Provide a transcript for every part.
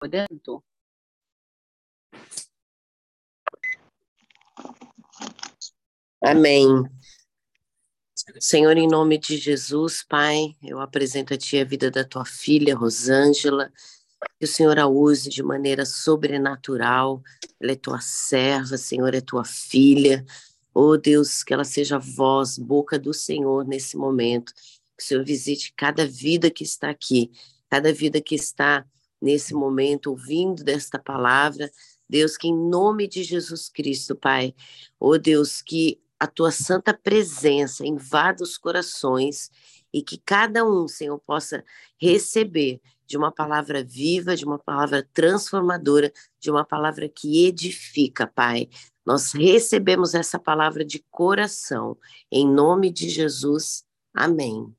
orando? Amém. Senhor, em nome de Jesus, Pai, eu apresento a Ti a vida da Tua filha, Rosângela, que o Senhor a use de maneira sobrenatural, ela é Tua serva, Senhor, é Tua filha, oh Deus, que ela seja voz, boca do Senhor nesse momento, que o Senhor visite cada vida que está aqui, cada vida que está nesse momento ouvindo desta palavra, Deus, que em nome de Jesus Cristo, Pai, oh Deus, que a tua santa presença invada os corações e que cada um, Senhor, possa receber de uma palavra viva, de uma palavra transformadora, de uma palavra que edifica, Pai. Nós recebemos essa palavra de coração, em nome de Jesus. Amém.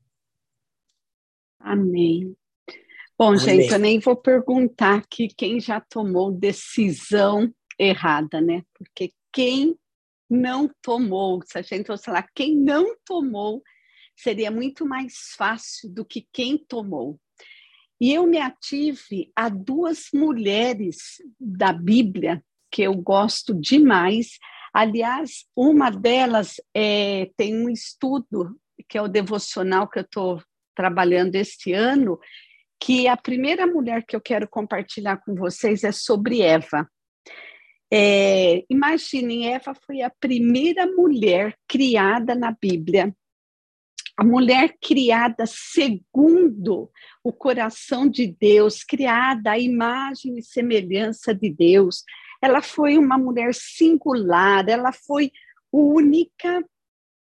Amém. Bom, gente, eu nem vou perguntar aqui quem já tomou decisão errada, né? Porque quem não tomou, se a gente fosse lá, quem não tomou seria muito mais fácil do que quem tomou. E eu me ative a duas mulheres da Bíblia que eu gosto demais. Aliás, uma delas é, tem um estudo que é o devocional que eu estou trabalhando este ano, que a primeira mulher que eu quero compartilhar com vocês é sobre Eva. É, imaginem, Eva foi a primeira mulher criada na Bíblia, a mulher criada segundo o coração de Deus, criada à imagem e semelhança de Deus. Ela foi uma mulher singular, ela foi única,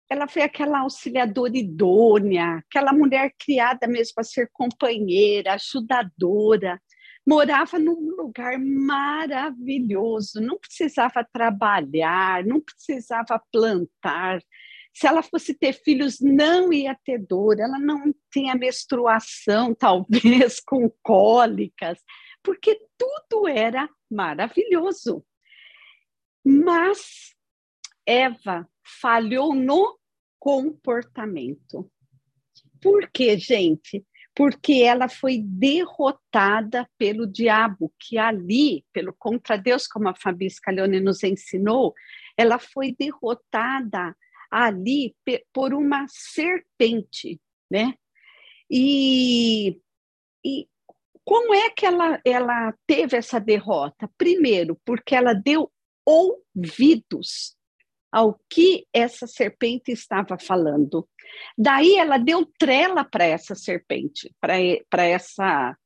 ela foi aquela auxiliadora idônea, aquela mulher criada mesmo para ser companheira, ajudadora morava num lugar maravilhoso, não precisava trabalhar, não precisava plantar. Se ela fosse ter filhos, não ia ter dor, ela não tinha menstruação, talvez com cólicas, porque tudo era maravilhoso. Mas Eva falhou no comportamento. Por quê, gente? porque ela foi derrotada pelo diabo, que ali, pelo contra Deus, como a Fabi Scalione nos ensinou, ela foi derrotada ali por uma serpente, né? E, e como é que ela, ela teve essa derrota? Primeiro, porque ela deu ouvidos ao que essa serpente estava falando. Daí ela deu trela para essa serpente, para essa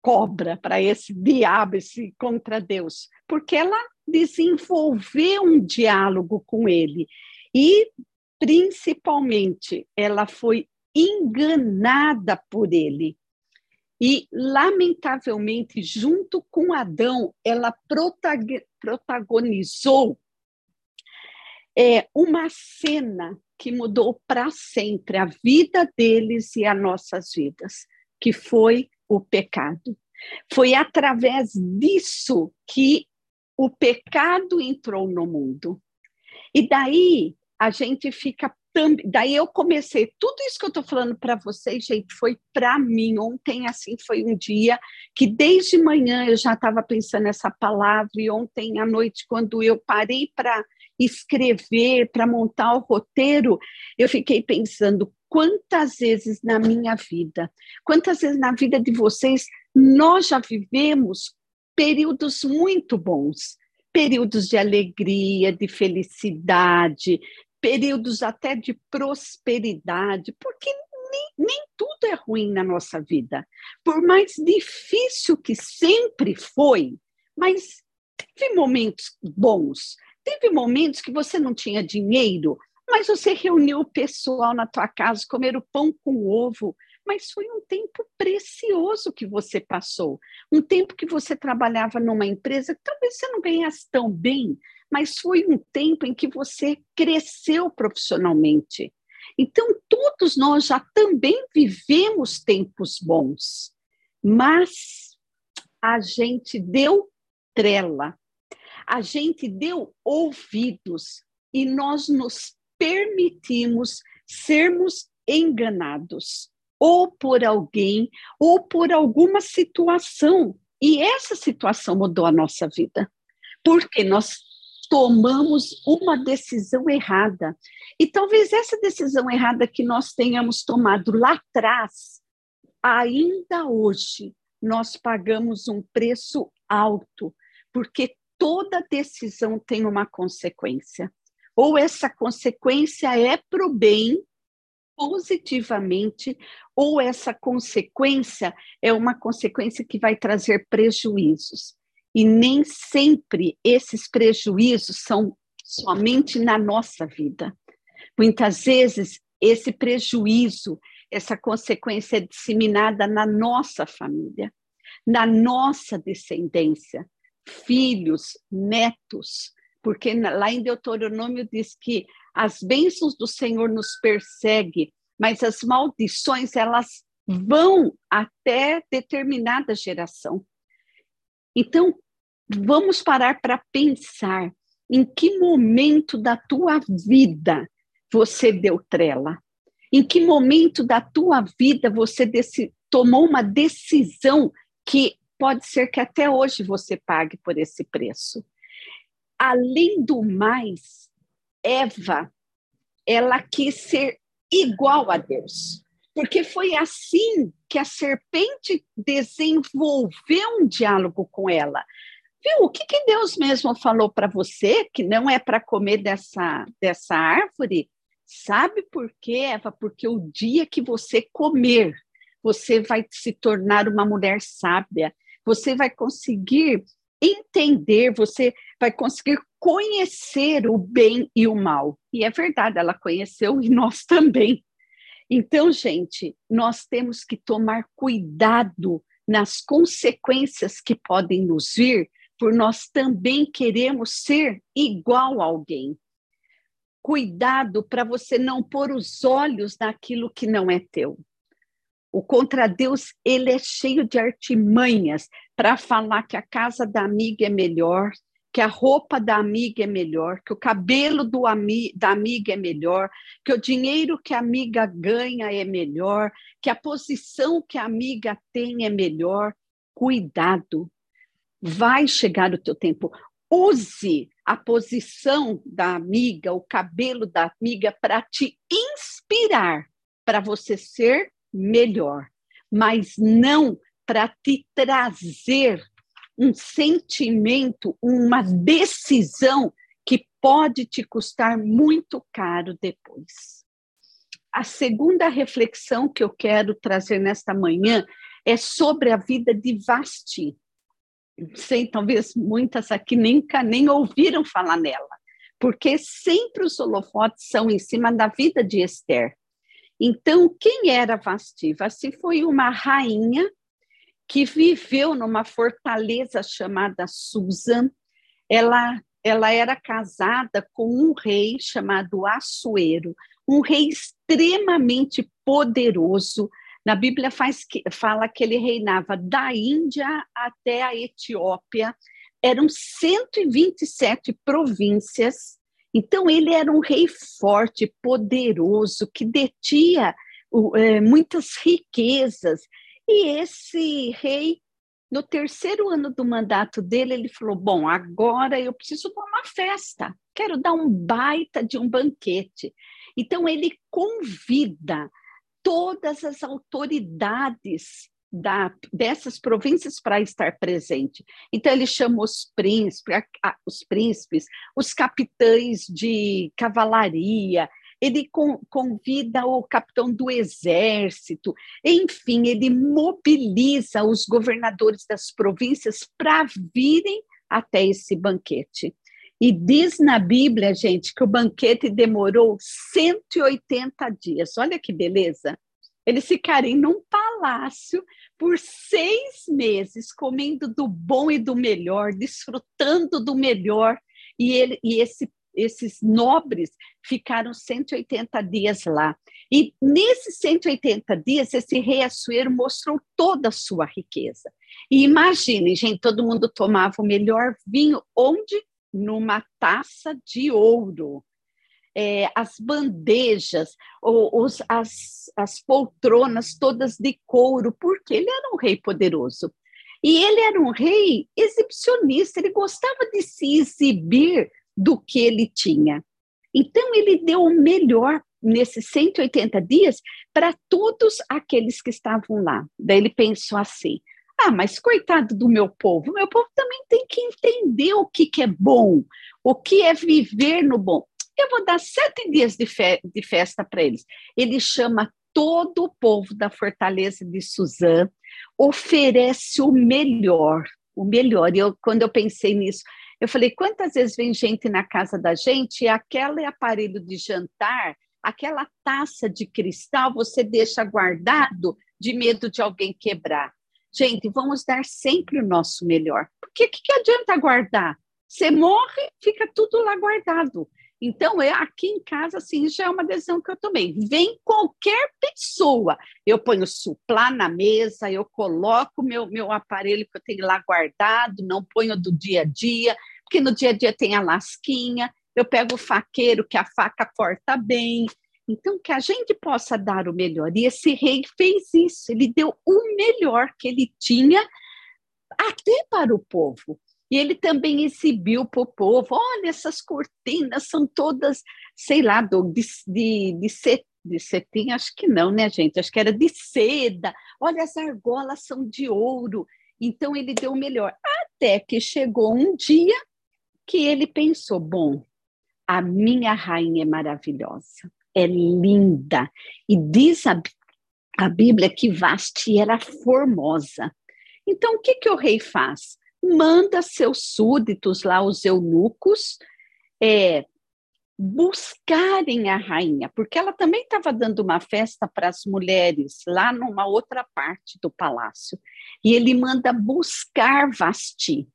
cobra, para esse diabo, esse contra Deus, porque ela desenvolveu um diálogo com ele e principalmente ela foi enganada por ele. E, lamentavelmente, junto com Adão, ela protagonizou é uma cena que mudou para sempre a vida deles e as nossas vidas, que foi o pecado. Foi através disso que o pecado entrou no mundo. E daí a gente fica. Daí eu comecei, tudo isso que eu estou falando para vocês, gente, foi para mim. Ontem, assim, foi um dia que desde manhã eu já estava pensando nessa palavra, e ontem à noite, quando eu parei para escrever, para montar o roteiro, eu fiquei pensando quantas vezes na minha vida, quantas vezes na vida de vocês, nós já vivemos períodos muito bons, períodos de alegria, de felicidade, períodos até de prosperidade, porque nem, nem tudo é ruim na nossa vida. Por mais difícil que sempre foi, mas teve momentos bons, Teve momentos que você não tinha dinheiro, mas você reuniu o pessoal na tua casa, comeram pão com ovo, mas foi um tempo precioso que você passou. Um tempo que você trabalhava numa empresa que talvez você não ganhasse tão bem, mas foi um tempo em que você cresceu profissionalmente. Então, todos nós já também vivemos tempos bons, mas a gente deu trela a gente deu ouvidos e nós nos permitimos sermos enganados, ou por alguém, ou por alguma situação E essa situação mudou a nossa vida, porque nós tomamos uma decisão errada. E talvez essa decisão errada que nós tenhamos tomado lá atrás, ainda hoje, nós pagamos um preço alto, porque toda decisão tem uma consequência. Ou essa consequência é para o bem, positivamente, ou essa consequência é uma consequência que vai trazer prejuízos. E nem sempre esses prejuízos são somente na nossa vida. Muitas vezes, esse prejuízo, essa consequência é disseminada na nossa família, na nossa descendência, filhos, netos, porque lá em Deuteronômio diz que as bênçãos do Senhor nos perseguem, mas as maldições elas vão até determinada geração. Então, vamos parar para pensar em que momento da tua vida você deu trela? Em que momento da tua vida você tomou uma decisão que pode ser que até hoje você pague por esse preço? Além do mais, Eva, ela quis ser igual a Deus. Porque foi assim que a serpente desenvolveu um diálogo com ela. Viu? O que, que Deus mesmo falou para você que não é para comer dessa, dessa árvore? Sabe por quê, Eva? Porque o dia que você comer, você vai se tornar uma mulher sábia. Você vai conseguir entender, você vai conseguir conhecer o bem e o mal. E é verdade, ela conheceu e nós também. Então, gente, nós temos que tomar cuidado nas consequências que podem nos vir, por nós também queremos ser igual a alguém. Cuidado para você não pôr os olhos naquilo que não é teu. O contra Deus, ele é cheio de artimanhas para falar que a casa da amiga é melhor, que a roupa da amiga é melhor, que o cabelo do ami da amiga é melhor, que o dinheiro que a amiga ganha é melhor, que a posição que a amiga tem é melhor. Cuidado, vai chegar o teu tempo. Use a posição da amiga, o cabelo da amiga para te inspirar para você ser melhor, mas não para te trazer um sentimento, uma decisão que pode te custar muito caro depois. A segunda reflexão que eu quero trazer nesta manhã é sobre a vida de Vasti. Sei, talvez muitas aqui nem, nem ouviram falar nela, porque sempre os holofotes são em cima da vida de Esther. Então, quem era Vasti? Vasti foi uma rainha que viveu numa fortaleza chamada Susan. Ela, ela era casada com um rei chamado Assuero, um rei extremamente poderoso. Na Bíblia faz que, fala que ele reinava da Índia até a Etiópia. Eram 127 províncias então, ele era um rei forte, poderoso, que detinha é, muitas riquezas. E esse rei, no terceiro ano do mandato dele, ele falou: Bom, agora eu preciso dar uma festa, quero dar um baita de um banquete. Então, ele convida todas as autoridades da, dessas províncias para estar presente. Então ele chama os príncipes, os príncipes, os capitães de cavalaria, ele convida o capitão do exército, enfim, ele mobiliza os governadores das províncias para virem até esse banquete. E diz na Bíblia, gente, que o banquete demorou 180 dias. Olha que beleza! Eles ficarem num palácio por seis meses, comendo do bom e do melhor, desfrutando do melhor, e, ele, e esse, esses nobres ficaram 180 dias lá. E nesses 180 dias, esse rei Assuero mostrou toda a sua riqueza. E imaginem, gente, todo mundo tomava o melhor vinho, onde? Numa taça de ouro é, as bandejas, os, as, as poltronas todas de couro, porque ele era um rei poderoso. E ele era um rei exibicionista, ele gostava de se exibir do que ele tinha. Então, ele deu o melhor nesses 180 dias para todos aqueles que estavam lá. Daí ele pensou assim: ah, mas coitado do meu povo, meu povo também tem que entender o que, que é bom, o que é viver no bom. Eu vou dar sete dias de, fe de festa para eles. Ele chama todo o povo da fortaleza de Suzã, oferece o melhor, o melhor. E eu, quando eu pensei nisso, eu falei: quantas vezes vem gente na casa da gente e aquele aparelho de jantar, aquela taça de cristal, você deixa guardado de medo de alguém quebrar. Gente, vamos dar sempre o nosso melhor. Porque o que, que adianta guardar? Você morre, fica tudo lá guardado. Então, é aqui em casa, assim, já é uma decisão que eu tomei. Vem qualquer pessoa, eu ponho suplá na mesa, eu coloco meu, meu aparelho que eu tenho lá guardado, não ponho do dia a dia, porque no dia a dia tem a lasquinha, eu pego o faqueiro, que a faca corta bem. Então, que a gente possa dar o melhor. E esse rei fez isso, ele deu o melhor que ele tinha até para o povo. E ele também exibiu para o povo: olha, essas cortinas são todas, sei lá, do, de, de, de, set, de cetim, acho que não, né, gente? Acho que era de seda. Olha, as argolas são de ouro. Então, ele deu o melhor. Até que chegou um dia que ele pensou: bom, a minha rainha é maravilhosa, é linda. E diz a, a Bíblia que Vasti era formosa. Então, o que, que o rei faz? Manda seus súditos lá, os eunucos, é, buscarem a rainha, porque ela também estava dando uma festa para as mulheres lá numa outra parte do palácio. E ele manda buscar Vasti.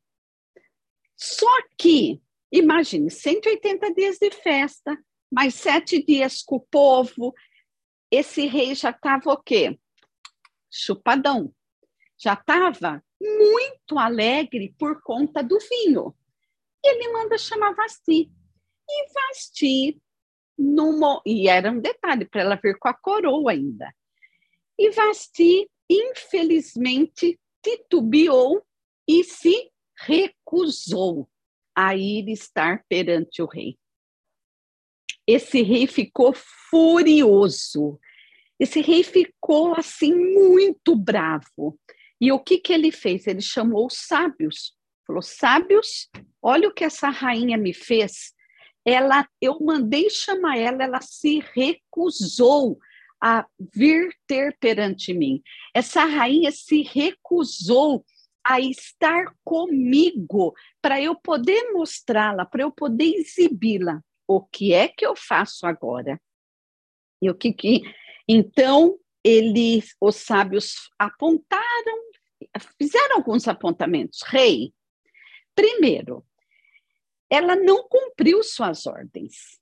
Só que, imagine, 180 dias de festa, mais sete dias com o povo, esse rei já estava o quê? Chupadão. Já estava muito alegre por conta do vinho. Ele manda chamar Vasti. E Vasti, numa, e era um detalhe para ela vir com a coroa ainda. E Vasti, infelizmente, titubeou e se recusou a ir estar perante o rei. Esse rei ficou furioso. Esse rei ficou assim muito bravo. E o que, que ele fez? Ele chamou os sábios. Falou: sábios, olha o que essa rainha me fez. Ela, eu mandei chamar ela, ela se recusou a vir ter perante mim. Essa rainha se recusou a estar comigo para eu poder mostrá-la, para eu poder exibi-la. O que é que eu faço agora? E o que que então eles, os sábios apontaram, fizeram alguns apontamentos. Rei, primeiro, ela não cumpriu suas ordens.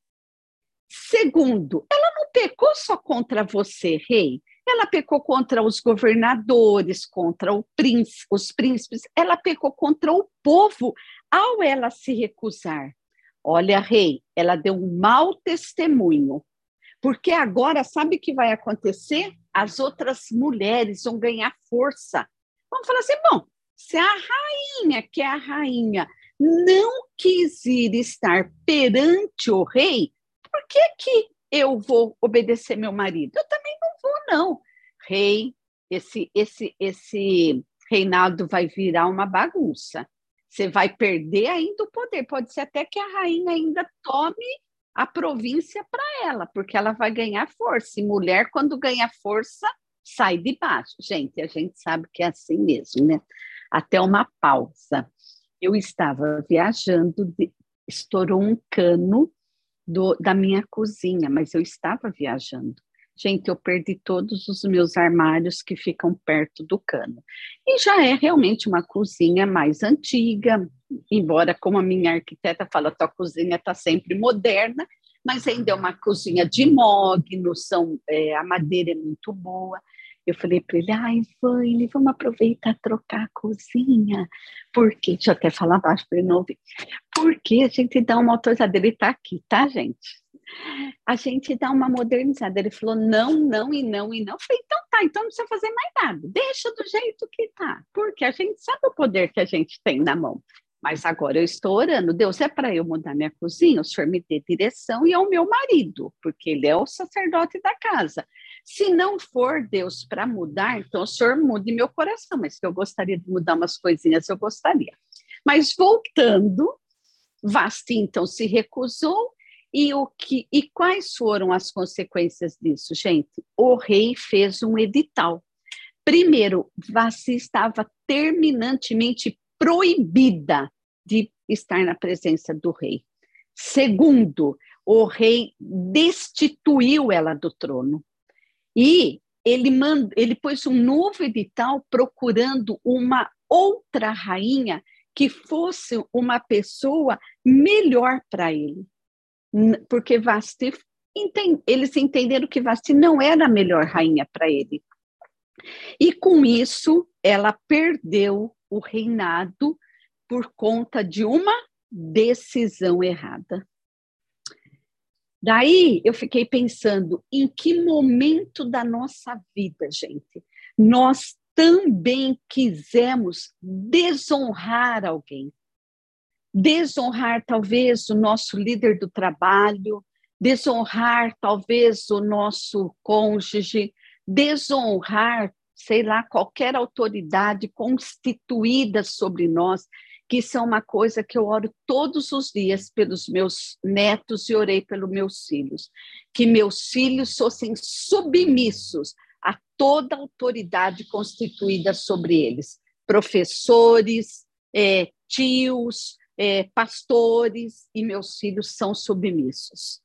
Segundo, ela não pecou só contra você, rei. Ela pecou contra os governadores, contra príncipe, os príncipes, ela pecou contra o povo ao ela se recusar. Olha, rei, ela deu um mau testemunho, porque agora sabe o que vai acontecer? as outras mulheres vão ganhar força. Vamos falar assim: bom, se a rainha, que é a rainha, não quis ir estar perante o rei, por que, que eu vou obedecer meu marido? Eu também não vou, não. Rei, esse, esse, esse reinado vai virar uma bagunça. Você vai perder ainda o poder. Pode ser até que a rainha ainda tome a província para ela, porque ela vai ganhar força. E mulher, quando ganha força, sai de baixo. Gente, a gente sabe que é assim mesmo, né? Até uma pausa. Eu estava viajando, de, estourou um cano do, da minha cozinha, mas eu estava viajando. Gente, eu perdi todos os meus armários que ficam perto do cano. E já é realmente uma cozinha mais antiga, embora, como a minha arquiteta fala, tua cozinha está sempre moderna, mas ainda é uma cozinha de mogno, são, é, a madeira é muito boa. Eu falei para ele, ai, Vane, vamos aproveitar trocar a cozinha. Porque, deixa eu até falar baixo para ele não ouvir. Porque a gente dá uma autorizada, ele está aqui, tá, gente? a gente dá uma modernizada. Ele falou não, não e não e não. Eu falei, então tá, então não precisa fazer mais nada. Deixa do jeito que tá. Porque a gente sabe o poder que a gente tem na mão. Mas agora eu estou orando. Deus, é para eu mudar minha cozinha? O Senhor me dê direção e é o meu marido, porque ele é o sacerdote da casa. Se não for Deus para mudar, então o Senhor mude meu coração. Mas que eu gostaria de mudar umas coisinhas, eu gostaria. Mas voltando, Vasti então se recusou e o que e quais foram as consequências disso, gente? O rei fez um edital. Primeiro, Vasti estava terminantemente proibida de estar na presença do rei. Segundo, o rei destituiu ela do trono. E ele, mand... ele pôs um novo edital procurando uma outra rainha que fosse uma pessoa melhor para ele. Porque Vasti, eles entenderam que Vasti não era a melhor rainha para ele. E com isso, ela perdeu o reinado por conta de uma decisão errada. Daí eu fiquei pensando em que momento da nossa vida, gente, nós também quisemos desonrar alguém. Desonrar talvez o nosso líder do trabalho, desonrar talvez o nosso cônjuge, desonrar sei lá, qualquer autoridade constituída sobre nós, que isso é uma coisa que eu oro todos os dias pelos meus netos e orei pelos meus filhos, que meus filhos fossem submissos a toda autoridade constituída sobre eles, professores, é, tios, é, pastores, e meus filhos são submissos.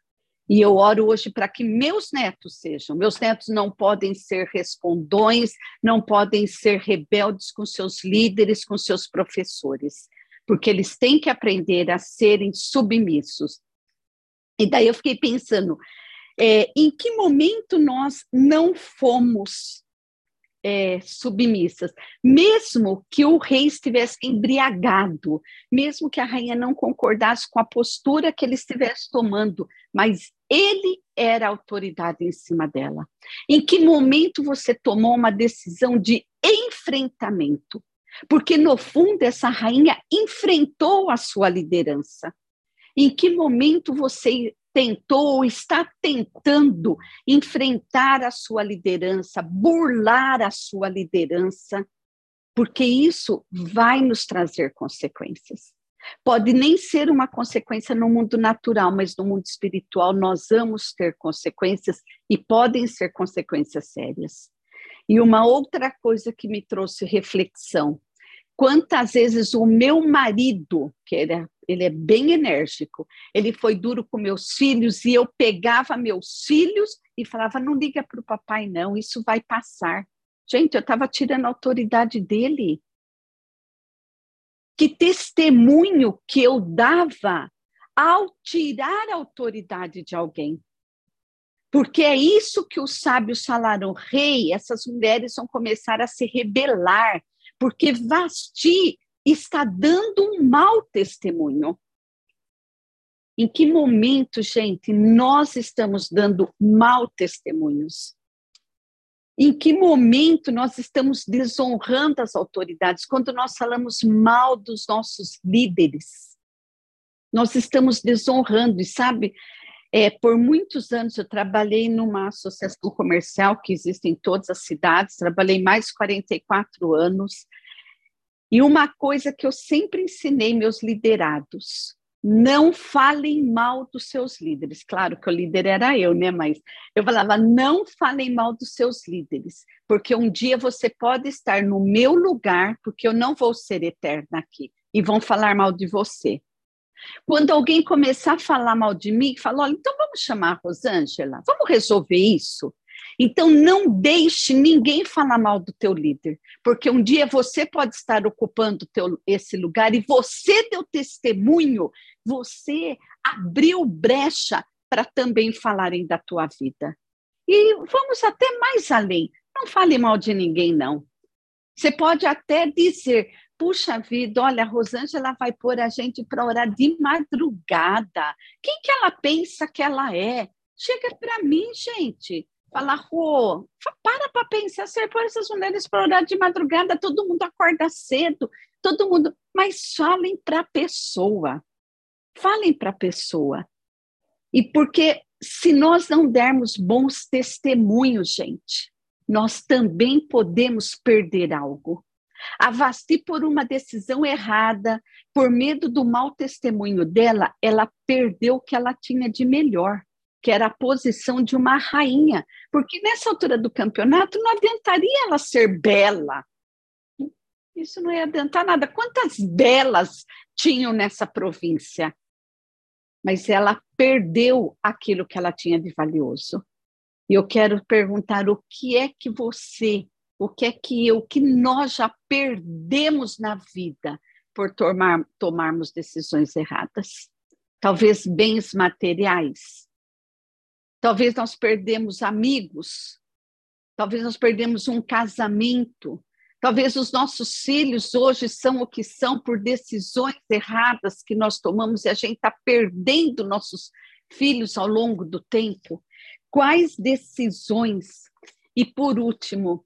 E eu oro hoje para que meus netos sejam. Meus netos não podem ser respondões, não podem ser rebeldes com seus líderes, com seus professores, porque eles têm que aprender a serem submissos. E daí eu fiquei pensando, é, em que momento nós não fomos é, submissas, mesmo que o rei estivesse embriagado, mesmo que a rainha não concordasse com a postura que ele estivesse tomando, mas ele era a autoridade em cima dela. Em que momento você tomou uma decisão de enfrentamento? Porque, no fundo, essa rainha enfrentou a sua liderança. Em que momento você tentou ou está tentando enfrentar a sua liderança, burlar a sua liderança? Porque isso vai nos trazer consequências. Pode nem ser uma consequência no mundo natural, mas no mundo espiritual nós vamos ter consequências e podem ser consequências sérias. E uma outra coisa que me trouxe reflexão: quantas vezes o meu marido, que ele é, ele é bem enérgico, ele foi duro com meus filhos e eu pegava meus filhos e falava: não liga para o papai, não, isso vai passar. Gente, eu estava tirando a autoridade dele que testemunho que eu dava ao tirar a autoridade de alguém. Porque é isso que os sábios falaram, rei, essas mulheres vão começar a se rebelar, porque Vasti está dando um mau testemunho. Em que momento, gente, nós estamos dando mau testemunhos? Em que momento nós estamos desonrando as autoridades? Quando nós falamos mal dos nossos líderes, nós estamos desonrando, e sabe, é, por muitos anos eu trabalhei numa associação comercial que existe em todas as cidades, trabalhei mais de 44 anos, e uma coisa que eu sempre ensinei meus liderados, não falem mal dos seus líderes. Claro que o líder era eu, né? Mas eu falava, não falem mal dos seus líderes, porque um dia você pode estar no meu lugar, porque eu não vou ser eterna aqui, e vão falar mal de você. Quando alguém começar a falar mal de mim, fala, olha, então vamos chamar a Rosângela, vamos resolver isso. Então, não deixe ninguém falar mal do teu líder, porque um dia você pode estar ocupando teu, esse lugar e você deu testemunho, você abriu brecha para também falarem da tua vida. E vamos até mais além. Não fale mal de ninguém, não. Você pode até dizer, puxa vida, olha, a Rosângela vai pôr a gente para orar de madrugada. Quem que ela pensa que ela é? Chega para mim, gente. Fala, Rô, para para pensar, você pôr essas mulheres para orar de madrugada, todo mundo acorda cedo, todo mundo. Mas falem para a pessoa. Falem para a pessoa. E porque se nós não dermos bons testemunhos, gente, nós também podemos perder algo. A Vasti, por uma decisão errada, por medo do mau testemunho dela, ela perdeu o que ela tinha de melhor, que era a posição de uma rainha. Porque nessa altura do campeonato não adiantaria ela ser bela. Isso não ia adiantar nada. Quantas belas tinham nessa província? Mas ela perdeu aquilo que ela tinha de valioso. E eu quero perguntar o que é que você o que é que eu, que nós já perdemos na vida por tomar, tomarmos decisões erradas. Talvez bens materiais. Talvez nós perdemos amigos. Talvez nós perdemos um casamento. Talvez os nossos filhos hoje são o que são por decisões erradas que nós tomamos e a gente está perdendo nossos filhos ao longo do tempo. Quais decisões? E por último,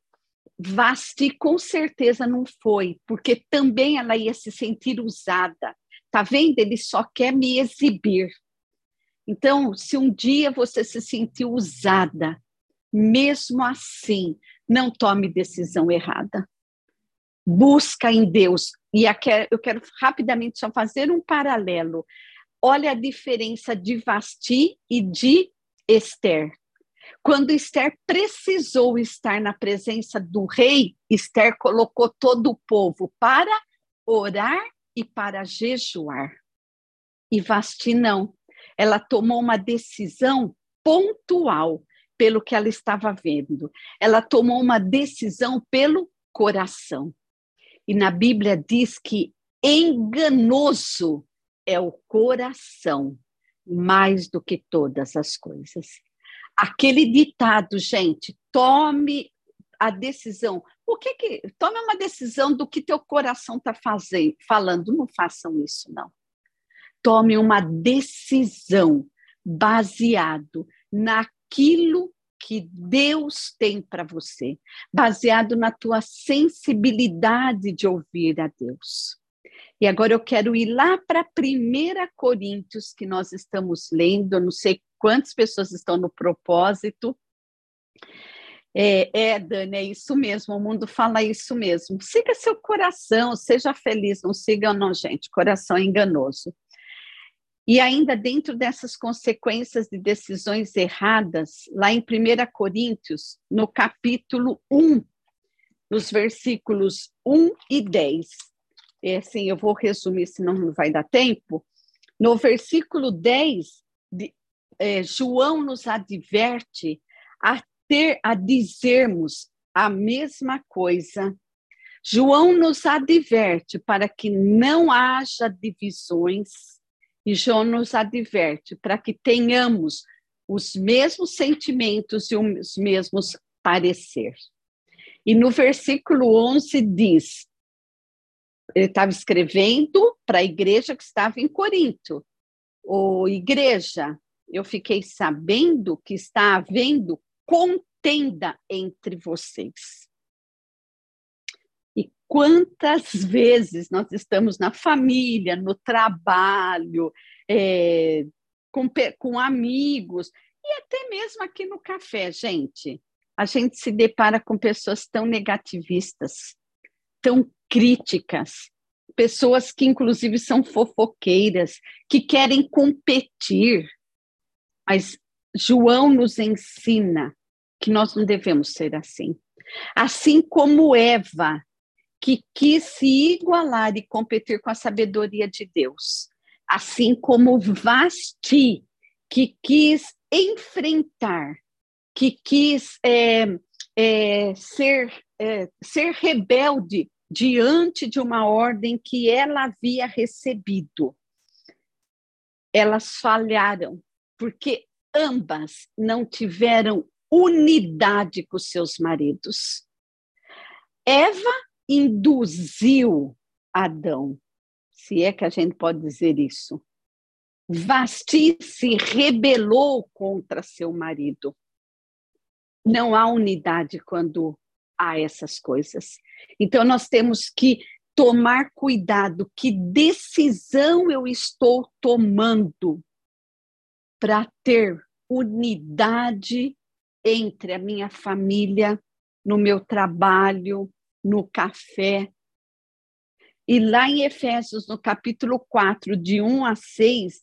Vasti com certeza não foi, porque também ela ia se sentir usada. Tá vendo? Ele só quer me exibir. Então, se um dia você se sentiu usada, mesmo assim, não tome decisão errada. Busca em Deus. E eu quero rapidamente só fazer um paralelo. Olha a diferença de Vasti e de Esther. Quando Esther precisou estar na presença do rei, Esther colocou todo o povo para orar e para jejuar. E Vasti não. Ela tomou uma decisão pontual pelo que ela estava vendo. Ela tomou uma decisão pelo coração. E na Bíblia diz que enganoso é o coração mais do que todas as coisas aquele ditado, gente, tome a decisão. O que que tome uma decisão do que teu coração está fazendo, falando. Não façam isso, não. Tome uma decisão baseado naquilo que Deus tem para você, baseado na tua sensibilidade de ouvir a Deus. E agora eu quero ir lá para 1 Coríntios, que nós estamos lendo, eu não sei quantas pessoas estão no propósito. É, é, Dani, é isso mesmo, o mundo fala isso mesmo. Siga seu coração, seja feliz, não siga não, gente, coração é enganoso. E ainda dentro dessas consequências de decisões erradas, lá em 1 Coríntios, no capítulo 1, nos versículos 1 e 10, é assim, eu vou resumir, senão não vai dar tempo. No versículo 10, de, é, João nos adverte a ter, a dizermos a mesma coisa. João nos adverte para que não haja divisões, e João nos adverte para que tenhamos os mesmos sentimentos e os mesmos parecer. E no versículo 11 diz: ele estava escrevendo para a igreja que estava em Corinto. Ô, igreja, eu fiquei sabendo que está havendo contenda entre vocês. E quantas vezes nós estamos na família, no trabalho, é, com, com amigos, e até mesmo aqui no café, gente. A gente se depara com pessoas tão negativistas, tão críticas, pessoas que inclusive são fofoqueiras, que querem competir. Mas João nos ensina que nós não devemos ser assim. Assim como Eva, que quis se igualar e competir com a sabedoria de Deus. Assim como Vasti, que quis enfrentar, que quis é, é, ser, é, ser rebelde diante de uma ordem que ela havia recebido. Elas falharam, porque ambas não tiveram unidade com seus maridos. Eva induziu Adão, se é que a gente pode dizer isso. Vasti se rebelou contra seu marido. Não há unidade quando há essas coisas. Então, nós temos que tomar cuidado. Que decisão eu estou tomando para ter unidade entre a minha família, no meu trabalho, no café. E lá em Efésios, no capítulo 4, de 1 a 6,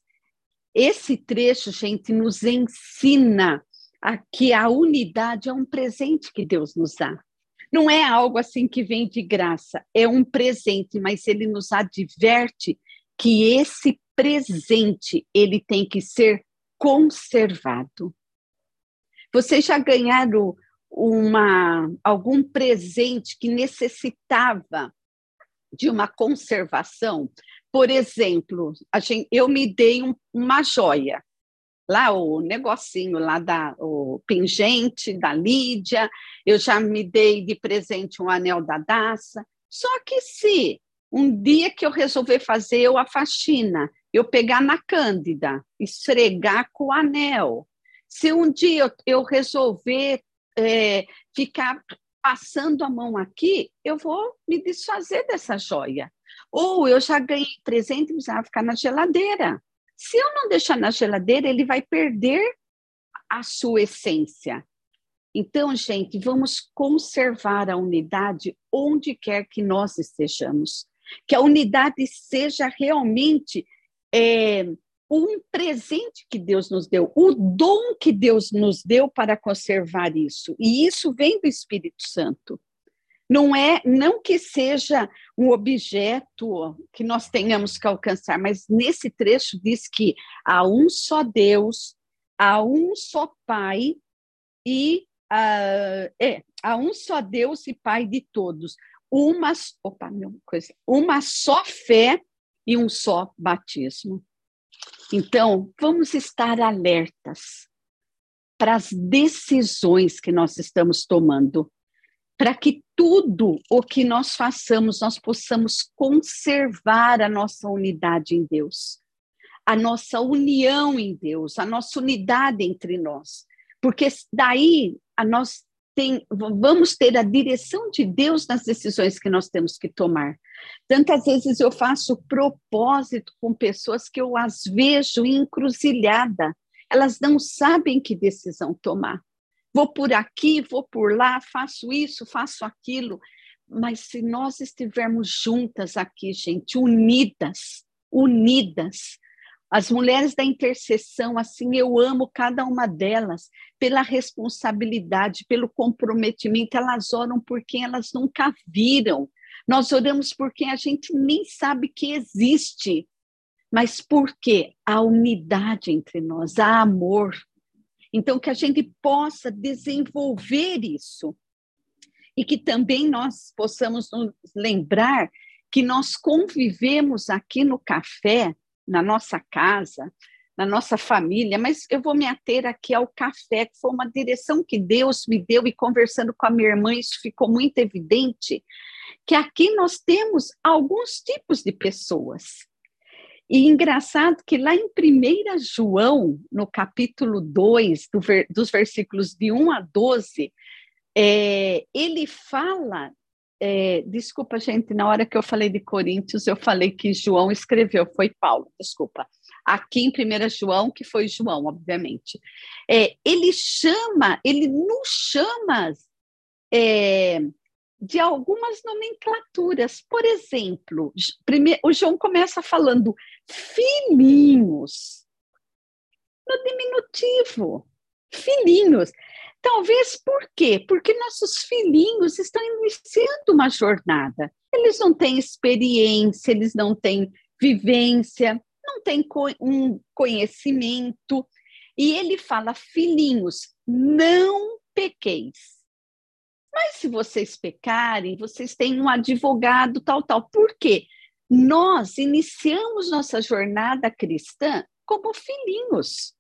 esse trecho, gente, nos ensina a que a unidade é um presente que Deus nos dá. Não é algo assim que vem de graça, é um presente, mas ele nos adverte que esse presente ele tem que ser conservado. Vocês já ganharam uma, algum presente que necessitava de uma conservação? Por exemplo, gente, eu me dei um, uma joia, lá o negocinho lá da o pingente da Lídia, eu já me dei de presente um anel da Daça. Só que se um dia que eu resolver fazer eu a faxina, eu pegar na Cândida, esfregar com o anel, se um dia eu, eu resolver é, ficar passando a mão aqui, eu vou me desfazer dessa joia. Ou eu já ganhei presente e vai ficar na geladeira. Se eu não deixar na geladeira, ele vai perder a sua essência. Então, gente, vamos conservar a unidade onde quer que nós estejamos. Que a unidade seja realmente é, um presente que Deus nos deu, o dom que Deus nos deu para conservar isso. E isso vem do Espírito Santo. Não é, não que seja um objeto que nós tenhamos que alcançar, mas nesse trecho diz que há um só Deus, há um só Pai e uh, é, há um só Deus e Pai de todos. Uma, opa, coisa, uma só fé e um só batismo. Então, vamos estar alertas para as decisões que nós estamos tomando, para que tudo o que nós façamos, nós possamos conservar a nossa unidade em Deus, a nossa união em Deus, a nossa unidade entre nós, porque daí nós tem, vamos ter a direção de Deus nas decisões que nós temos que tomar. Tantas vezes eu faço propósito com pessoas que eu as vejo encruzilhada, elas não sabem que decisão tomar. Vou por aqui, vou por lá, faço isso, faço aquilo. Mas se nós estivermos juntas aqui, gente, unidas, unidas, as mulheres da intercessão, assim, eu amo cada uma delas pela responsabilidade, pelo comprometimento. Elas oram por quem elas nunca viram. Nós oramos por quem a gente nem sabe que existe. Mas por quê? A unidade entre nós, há amor. Então, que a gente possa desenvolver isso. E que também nós possamos nos lembrar que nós convivemos aqui no café na nossa casa, na nossa família, mas eu vou me ater aqui ao café, que foi uma direção que Deus me deu, e conversando com a minha irmã, isso ficou muito evidente, que aqui nós temos alguns tipos de pessoas. E engraçado que lá em 1 João, no capítulo 2, do ver, dos versículos de 1 a 12, é, ele fala é, desculpa, gente, na hora que eu falei de Coríntios, eu falei que João escreveu, foi Paulo, desculpa. Aqui em 1 João, que foi João, obviamente. É, ele chama, ele nos chama é, de algumas nomenclaturas. Por exemplo, primeiro, o João começa falando filhinhos, no diminutivo, filhinhos. Talvez por quê? Porque nossos filhinhos estão iniciando uma jornada. Eles não têm experiência, eles não têm vivência, não têm um conhecimento. E ele fala: filhinhos, não pequeis. Mas se vocês pecarem, vocês têm um advogado, tal, tal. Por quê? Nós iniciamos nossa jornada cristã como filhinhos.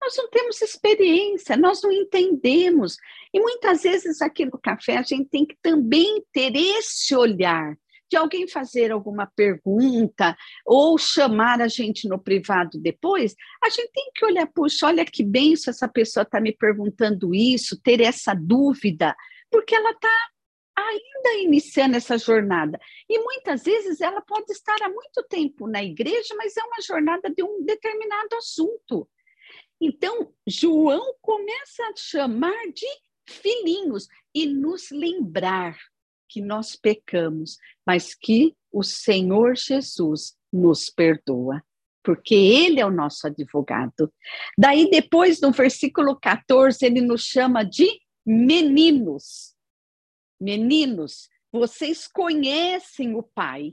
Nós não temos experiência, nós não entendemos. E muitas vezes aqui no café a gente tem que também ter esse olhar de alguém fazer alguma pergunta ou chamar a gente no privado depois, a gente tem que olhar, puxa, olha que se essa pessoa está me perguntando isso, ter essa dúvida, porque ela está ainda iniciando essa jornada. E muitas vezes ela pode estar há muito tempo na igreja, mas é uma jornada de um determinado assunto. Então, João começa a chamar de filhinhos e nos lembrar que nós pecamos, mas que o Senhor Jesus nos perdoa, porque ele é o nosso advogado. Daí depois no versículo 14 ele nos chama de meninos. Meninos, vocês conhecem o Pai.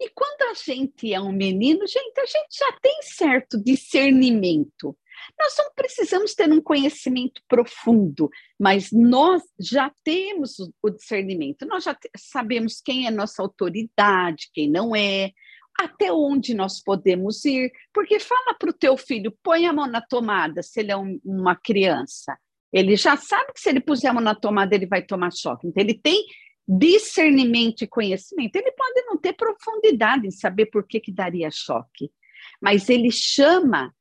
E quando a gente é um menino, gente, a gente já tem certo discernimento. Nós não precisamos ter um conhecimento profundo, mas nós já temos o discernimento, nós já sabemos quem é nossa autoridade, quem não é, até onde nós podemos ir, porque fala para o teu filho, põe a mão na tomada, se ele é um, uma criança. Ele já sabe que se ele puser a mão na tomada, ele vai tomar choque. Então, ele tem discernimento e conhecimento. Ele pode não ter profundidade em saber por que, que daria choque, mas ele chama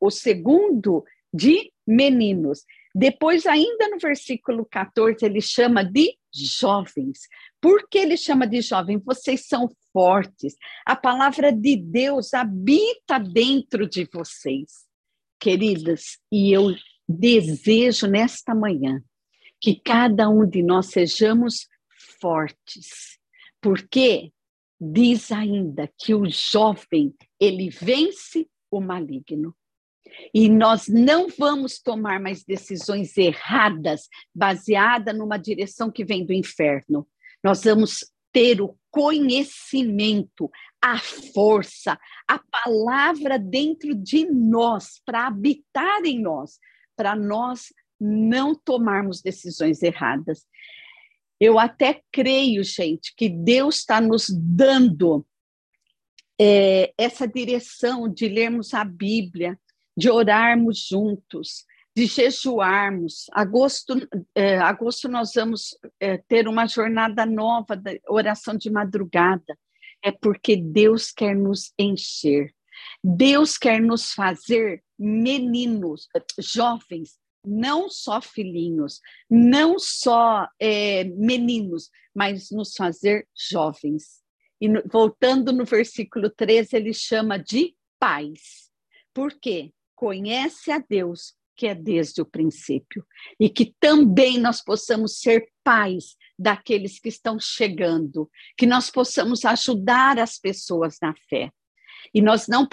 o segundo de meninos. Depois, ainda no versículo 14, ele chama de jovens. Por que ele chama de jovem? Vocês são fortes. A palavra de Deus habita dentro de vocês, queridas. E eu desejo nesta manhã que cada um de nós sejamos fortes, porque diz ainda que o jovem ele vence o maligno. E nós não vamos tomar mais decisões erradas, baseadas numa direção que vem do inferno. Nós vamos ter o conhecimento, a força, a palavra dentro de nós, para habitar em nós, para nós não tomarmos decisões erradas. Eu até creio, gente, que Deus está nos dando é, essa direção de lermos a Bíblia, de orarmos juntos, de jejuarmos. Agosto, é, agosto nós vamos é, ter uma jornada nova da oração de madrugada. É porque Deus quer nos encher. Deus quer nos fazer meninos, jovens, não só filhinhos, não só é, meninos, mas nos fazer jovens. E no, voltando no versículo 13, ele chama de pais. Por quê? Conhece a Deus, que é desde o princípio. E que também nós possamos ser pais daqueles que estão chegando, que nós possamos ajudar as pessoas na fé. E nós não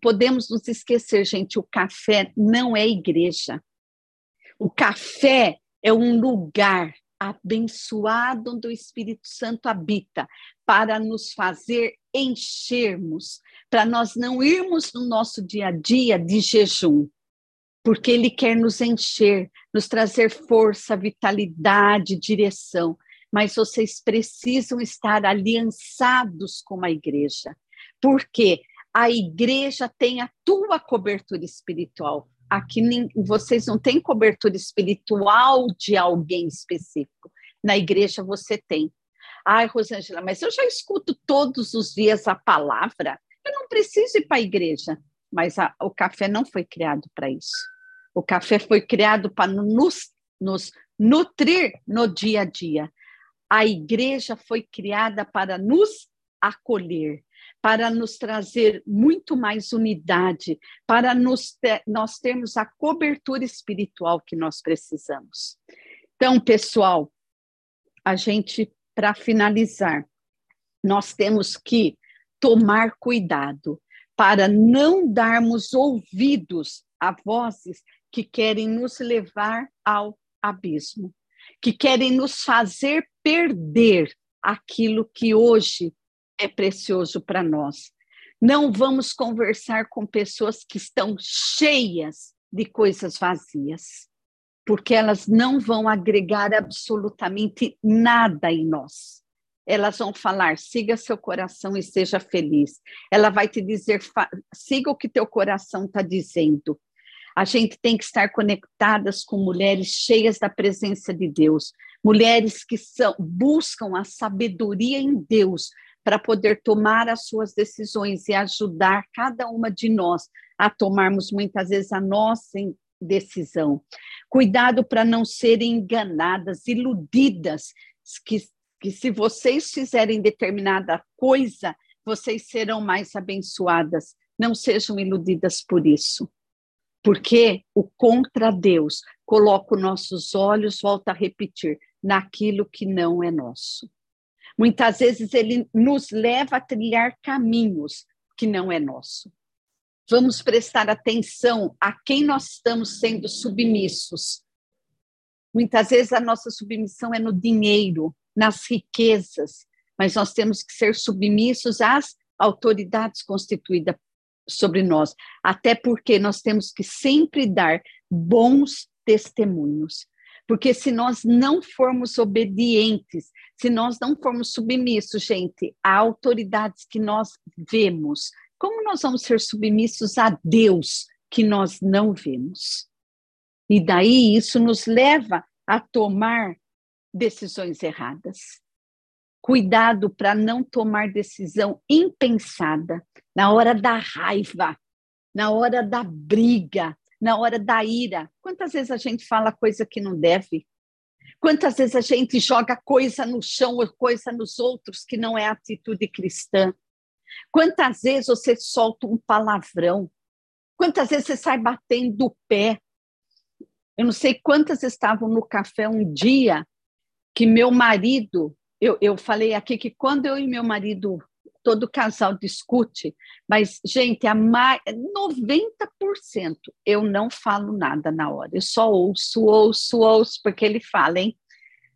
podemos nos esquecer, gente, o café não é igreja. O café é um lugar abençoado onde o Espírito Santo habita, para nos fazer enchermos, para nós não irmos no nosso dia a dia de jejum, porque Ele quer nos encher, nos trazer força, vitalidade, direção. Mas vocês precisam estar aliançados com a igreja, porque a igreja tem a tua cobertura espiritual aqui nem, vocês não têm cobertura espiritual de alguém específico. Na igreja você tem. Ai, Rosângela, mas eu já escuto todos os dias a palavra. Eu não preciso ir para a igreja. Mas a, o café não foi criado para isso. O café foi criado para nos, nos nutrir no dia a dia. A igreja foi criada para nos acolher, para nos trazer muito mais unidade, para nos ter, nós termos a cobertura espiritual que nós precisamos. Então, pessoal, a gente, para finalizar, nós temos que tomar cuidado para não darmos ouvidos a vozes que querem nos levar ao abismo, que querem nos fazer perder aquilo que hoje é precioso para nós. Não vamos conversar com pessoas que estão cheias de coisas vazias, porque elas não vão agregar absolutamente nada em nós. Elas vão falar: siga seu coração e seja feliz. Ela vai te dizer: siga o que teu coração está dizendo. A gente tem que estar conectadas com mulheres cheias da presença de Deus, mulheres que são, buscam a sabedoria em Deus para poder tomar as suas decisões e ajudar cada uma de nós a tomarmos muitas vezes a nossa decisão. Cuidado para não serem enganadas, iludidas, que, que se vocês fizerem determinada coisa, vocês serão mais abençoadas. Não sejam iludidas por isso. Porque o contra Deus coloca os nossos olhos, volta a repetir, naquilo que não é nosso. Muitas vezes ele nos leva a trilhar caminhos que não é nosso. Vamos prestar atenção a quem nós estamos sendo submissos. Muitas vezes a nossa submissão é no dinheiro, nas riquezas, mas nós temos que ser submissos às autoridades constituídas sobre nós, até porque nós temos que sempre dar bons testemunhos. Porque se nós não formos obedientes, se nós não formos submissos, gente, a autoridades que nós vemos, como nós vamos ser submissos a Deus que nós não vemos? E daí isso nos leva a tomar decisões erradas. Cuidado para não tomar decisão impensada, na hora da raiva, na hora da briga, na hora da ira. Quantas vezes a gente fala coisa que não deve? Quantas vezes a gente joga coisa no chão ou coisa nos outros que não é atitude cristã? Quantas vezes você solta um palavrão? Quantas vezes você sai batendo o pé? Eu não sei quantas estavam no café um dia que meu marido, eu, eu falei aqui que quando eu e meu marido todo casal discute, mas, gente, a mais, 90% eu não falo nada na hora, eu só ouço, ouço, ouço, porque ele fala, hein?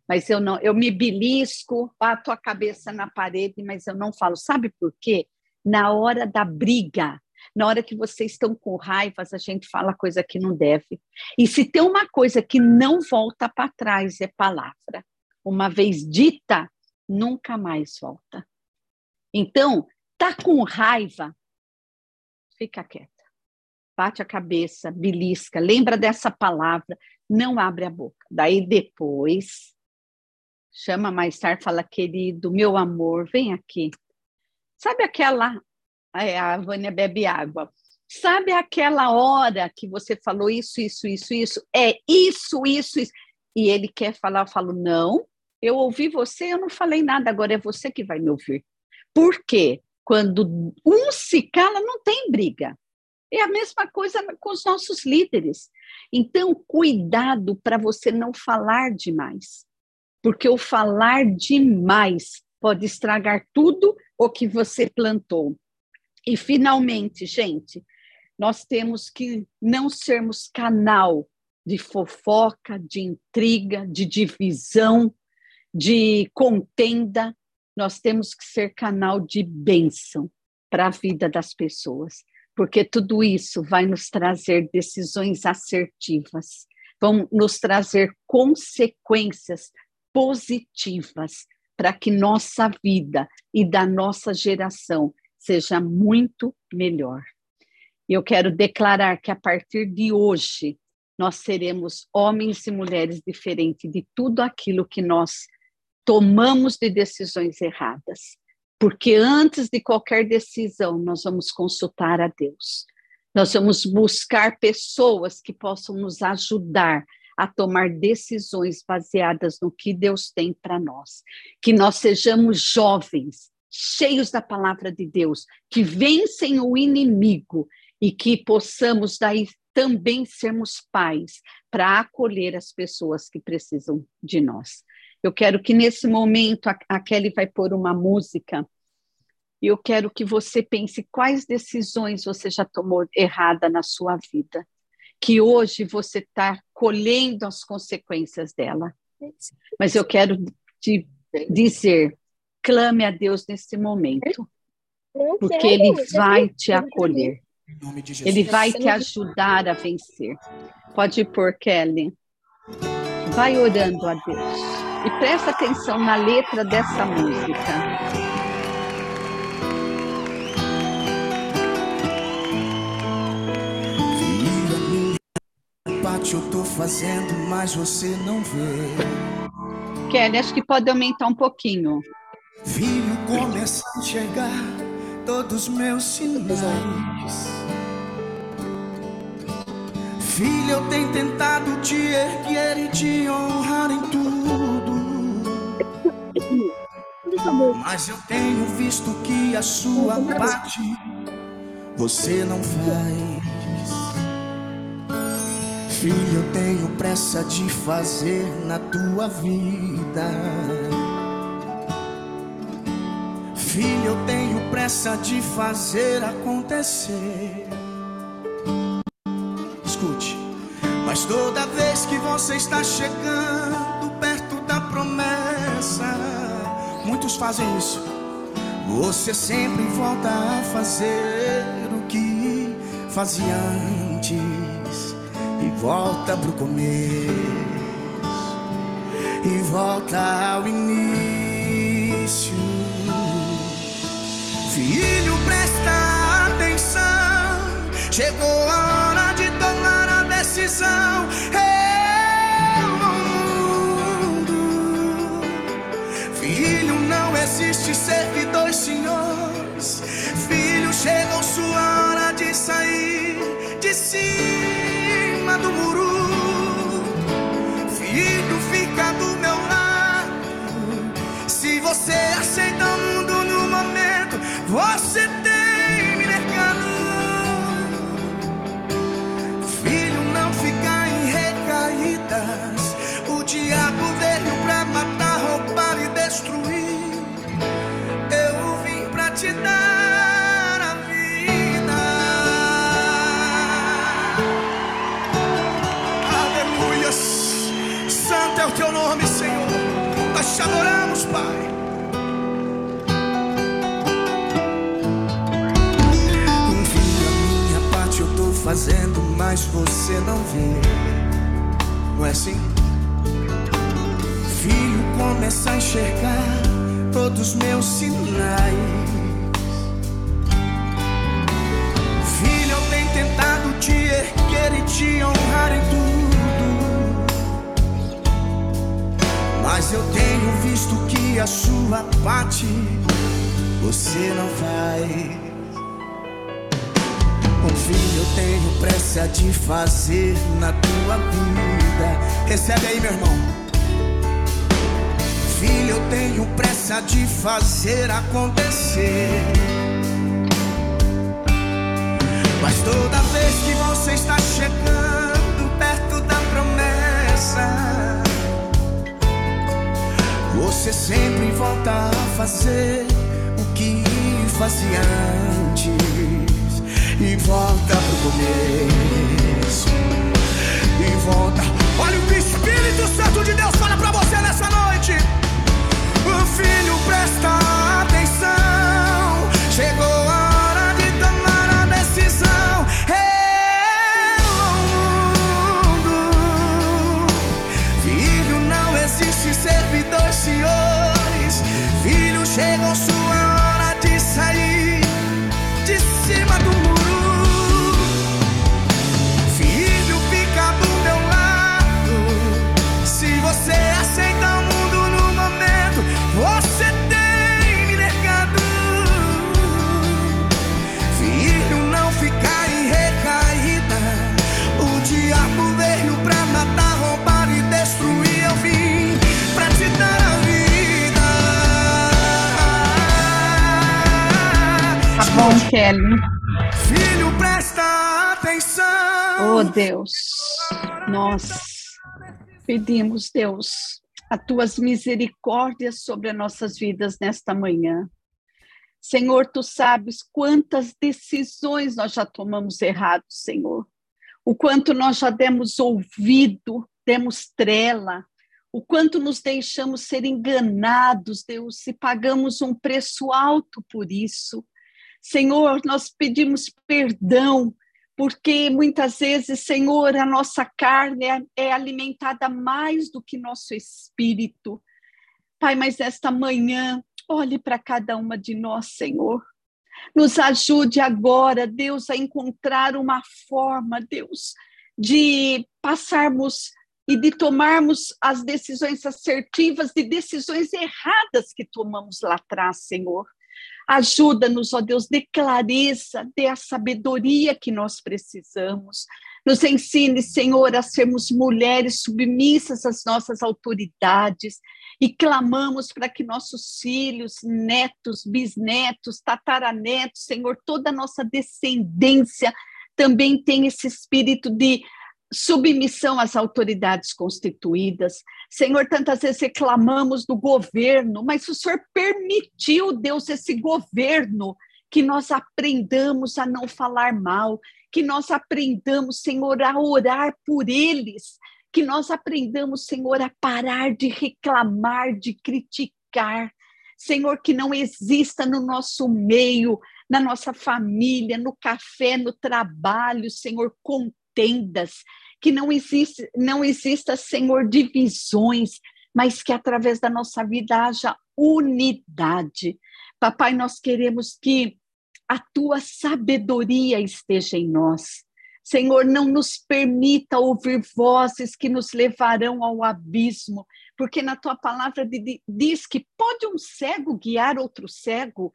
Mas eu não, eu me belisco, bato a cabeça na parede, mas eu não falo. Sabe por quê? Na hora da briga, na hora que vocês estão com raivas, a gente fala coisa que não deve. E se tem uma coisa que não volta para trás, é palavra. Uma vez dita, nunca mais volta. Então, tá com raiva, fica quieta. Bate a cabeça, belisca, lembra dessa palavra, não abre a boca. Daí depois chama mais tarde, fala querido, meu amor, vem aqui. Sabe aquela é, a Vânia bebe água. Sabe aquela hora que você falou isso, isso, isso, isso? É isso, isso, isso. E ele quer falar, eu falo, não, eu ouvi você, eu não falei nada, agora é você que vai me ouvir. Por quê? Quando um se cala, não tem briga. É a mesma coisa com os nossos líderes. Então, cuidado para você não falar demais, porque o falar demais pode estragar tudo o que você plantou. E, finalmente, gente, nós temos que não sermos canal de fofoca, de intriga, de divisão, de contenda, nós temos que ser canal de bênção para a vida das pessoas, porque tudo isso vai nos trazer decisões assertivas, vão nos trazer consequências positivas para que nossa vida e da nossa geração seja muito melhor. Eu quero declarar que a partir de hoje nós seremos homens e mulheres diferentes de tudo aquilo que nós tomamos de decisões erradas. Porque antes de qualquer decisão, nós vamos consultar a Deus. Nós vamos buscar pessoas que possam nos ajudar a tomar decisões baseadas no que Deus tem para nós. Que nós sejamos jovens, cheios da palavra de Deus, que vencem o inimigo e que possamos daí também sermos pais para acolher as pessoas que precisam de nós. Eu quero que nesse momento a, a Kelly vai pôr uma música. E eu quero que você pense quais decisões você já tomou errada na sua vida, que hoje você está colhendo as consequências dela. Mas eu quero te dizer, clame a Deus nesse momento, porque Ele vai te acolher. Ele vai te ajudar a vencer. Pode por Kelly. Vai orando a Deus. E presta atenção na letra dessa música. Eu tô fazendo, mas você não vê. Kelly, acho que pode aumentar um pouquinho. Filho, começa a enxergar todos meus sinais. Filho, eu tenho tentado te erguer e te honrar em tudo. Mas eu tenho visto que a sua parte você não faz. Filho, eu tenho pressa de fazer na tua vida. Filho, eu tenho pressa de fazer acontecer. Escute, mas toda vez que você está chegando muitos fazem isso. Você sempre volta a fazer o que fazia antes e volta pro começo e volta ao início. Filho, presta atenção. Chegou a hora de tomar a decisão. É o mundo. Filho, existe servidor, senhores. Filho, chegou sua hora de sair de cima do muro. Filho, fica do meu lado. Se você aceita o mundo no momento, você tem te dar a vida. Aleluias. Santo é o teu nome, Senhor. Nós te adoramos, Pai. Filho, a minha parte eu tô fazendo, mas você não vê. Não é assim? Filho, começa a enxergar todos os meus sinais. Te honrar em tudo. Mas eu tenho visto que a sua parte você não faz. Um filho eu tenho pressa de fazer na tua vida. Recebe aí, meu irmão. Filho, eu tenho pressa de fazer acontecer. Mas toda vez que você está chegando perto da promessa, você sempre volta a fazer o que fazia antes e volta pro começo e volta. Olha o que o Espírito Santo de Deus fala pra você nessa noite. O filho presta atenção. Chegou Kelly. Filho, presta atenção. Oh, Deus, nós pedimos, Deus, as tuas misericórdias sobre as nossas vidas nesta manhã. Senhor, tu sabes quantas decisões nós já tomamos errados, Senhor. O quanto nós já demos ouvido, demos trela, o quanto nos deixamos ser enganados, Deus, e pagamos um preço alto por isso. Senhor, nós pedimos perdão, porque muitas vezes, Senhor, a nossa carne é, é alimentada mais do que nosso espírito. Pai, mas nesta manhã, olhe para cada uma de nós, Senhor. Nos ajude agora, Deus, a encontrar uma forma, Deus, de passarmos e de tomarmos as decisões assertivas de decisões erradas que tomamos lá atrás, Senhor. Ajuda-nos, ó Deus, dê clareza, dê a sabedoria que nós precisamos. Nos ensine, Senhor, a sermos mulheres submissas às nossas autoridades e clamamos para que nossos filhos, netos, bisnetos, tataranetos, Senhor, toda a nossa descendência também tenha esse espírito de submissão às autoridades constituídas. Senhor, tantas vezes reclamamos do governo, mas o Senhor permitiu, Deus, esse governo, que nós aprendamos a não falar mal, que nós aprendamos, Senhor, a orar por eles, que nós aprendamos, Senhor, a parar de reclamar, de criticar. Senhor, que não exista no nosso meio, na nossa família, no café, no trabalho, Senhor, contendas, que não existe, não exista, Senhor, divisões, mas que através da nossa vida haja unidade. Papai, nós queremos que a tua sabedoria esteja em nós. Senhor, não nos permita ouvir vozes que nos levarão ao abismo, porque na tua palavra diz que pode um cego guiar outro cego,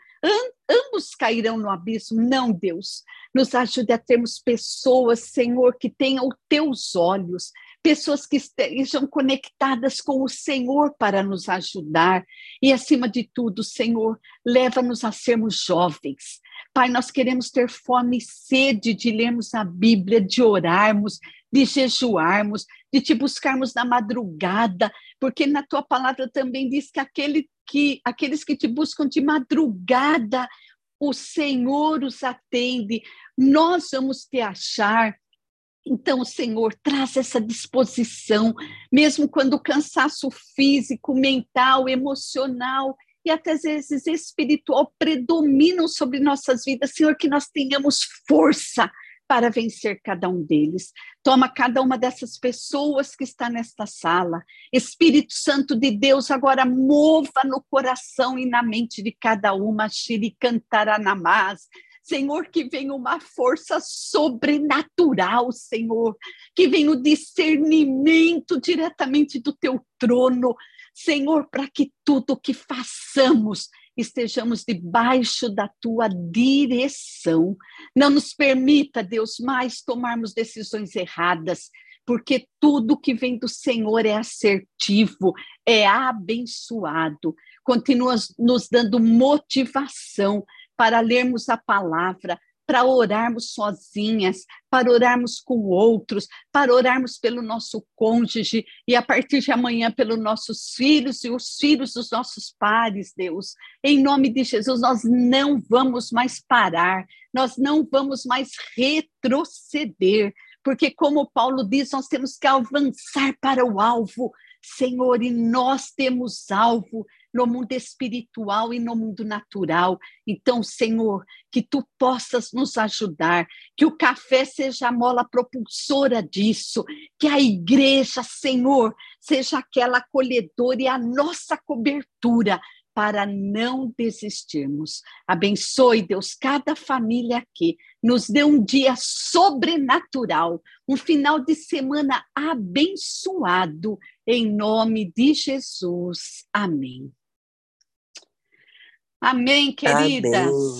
ambos cairão no abismo. Não, Deus, nos ajude a termos pessoas, Senhor, que tenham os teus olhos, pessoas que estejam conectadas com o Senhor para nos ajudar. E, acima de tudo, Senhor, leva-nos a sermos jovens. Pai, nós queremos ter fome e sede de lermos a Bíblia, de orarmos, de jejuarmos, de te buscarmos na madrugada, porque na tua palavra também diz que, aquele que aqueles que te buscam de madrugada, o Senhor os atende, nós vamos te achar. Então, Senhor, traz essa disposição, mesmo quando o cansaço físico, mental, emocional e até às vezes espiritual predominam sobre nossas vidas, Senhor, que nós tenhamos força para vencer cada um deles. Toma cada uma dessas pessoas que está nesta sala. Espírito Santo de Deus, agora mova no coração e na mente de cada uma, Shiri Cantaranamás. Senhor, que venha uma força sobrenatural, Senhor, que venha o discernimento diretamente do teu trono, Senhor, para que tudo que façamos estejamos debaixo da tua direção. Não nos permita, Deus, mais tomarmos decisões erradas, porque tudo que vem do Senhor é assertivo, é abençoado. Continua nos dando motivação para lermos a palavra, para orarmos sozinhas, para orarmos com outros, para orarmos pelo nosso cônjuge e a partir de amanhã pelos nossos filhos e os filhos dos nossos pares, Deus. Em nome de Jesus, nós não vamos mais parar, nós não vamos mais retroceder, porque como Paulo diz, nós temos que avançar para o alvo. Senhor, e nós temos alvo no mundo espiritual e no mundo natural. Então, Senhor, que tu possas nos ajudar, que o café seja a mola propulsora disso, que a igreja, Senhor, seja aquela acolhedora e a nossa cobertura para não desistirmos. Abençoe, Deus, cada família aqui. Nos dê um dia sobrenatural, um final de semana abençoado, em nome de Jesus. Amém. Amém, queridas. Amém.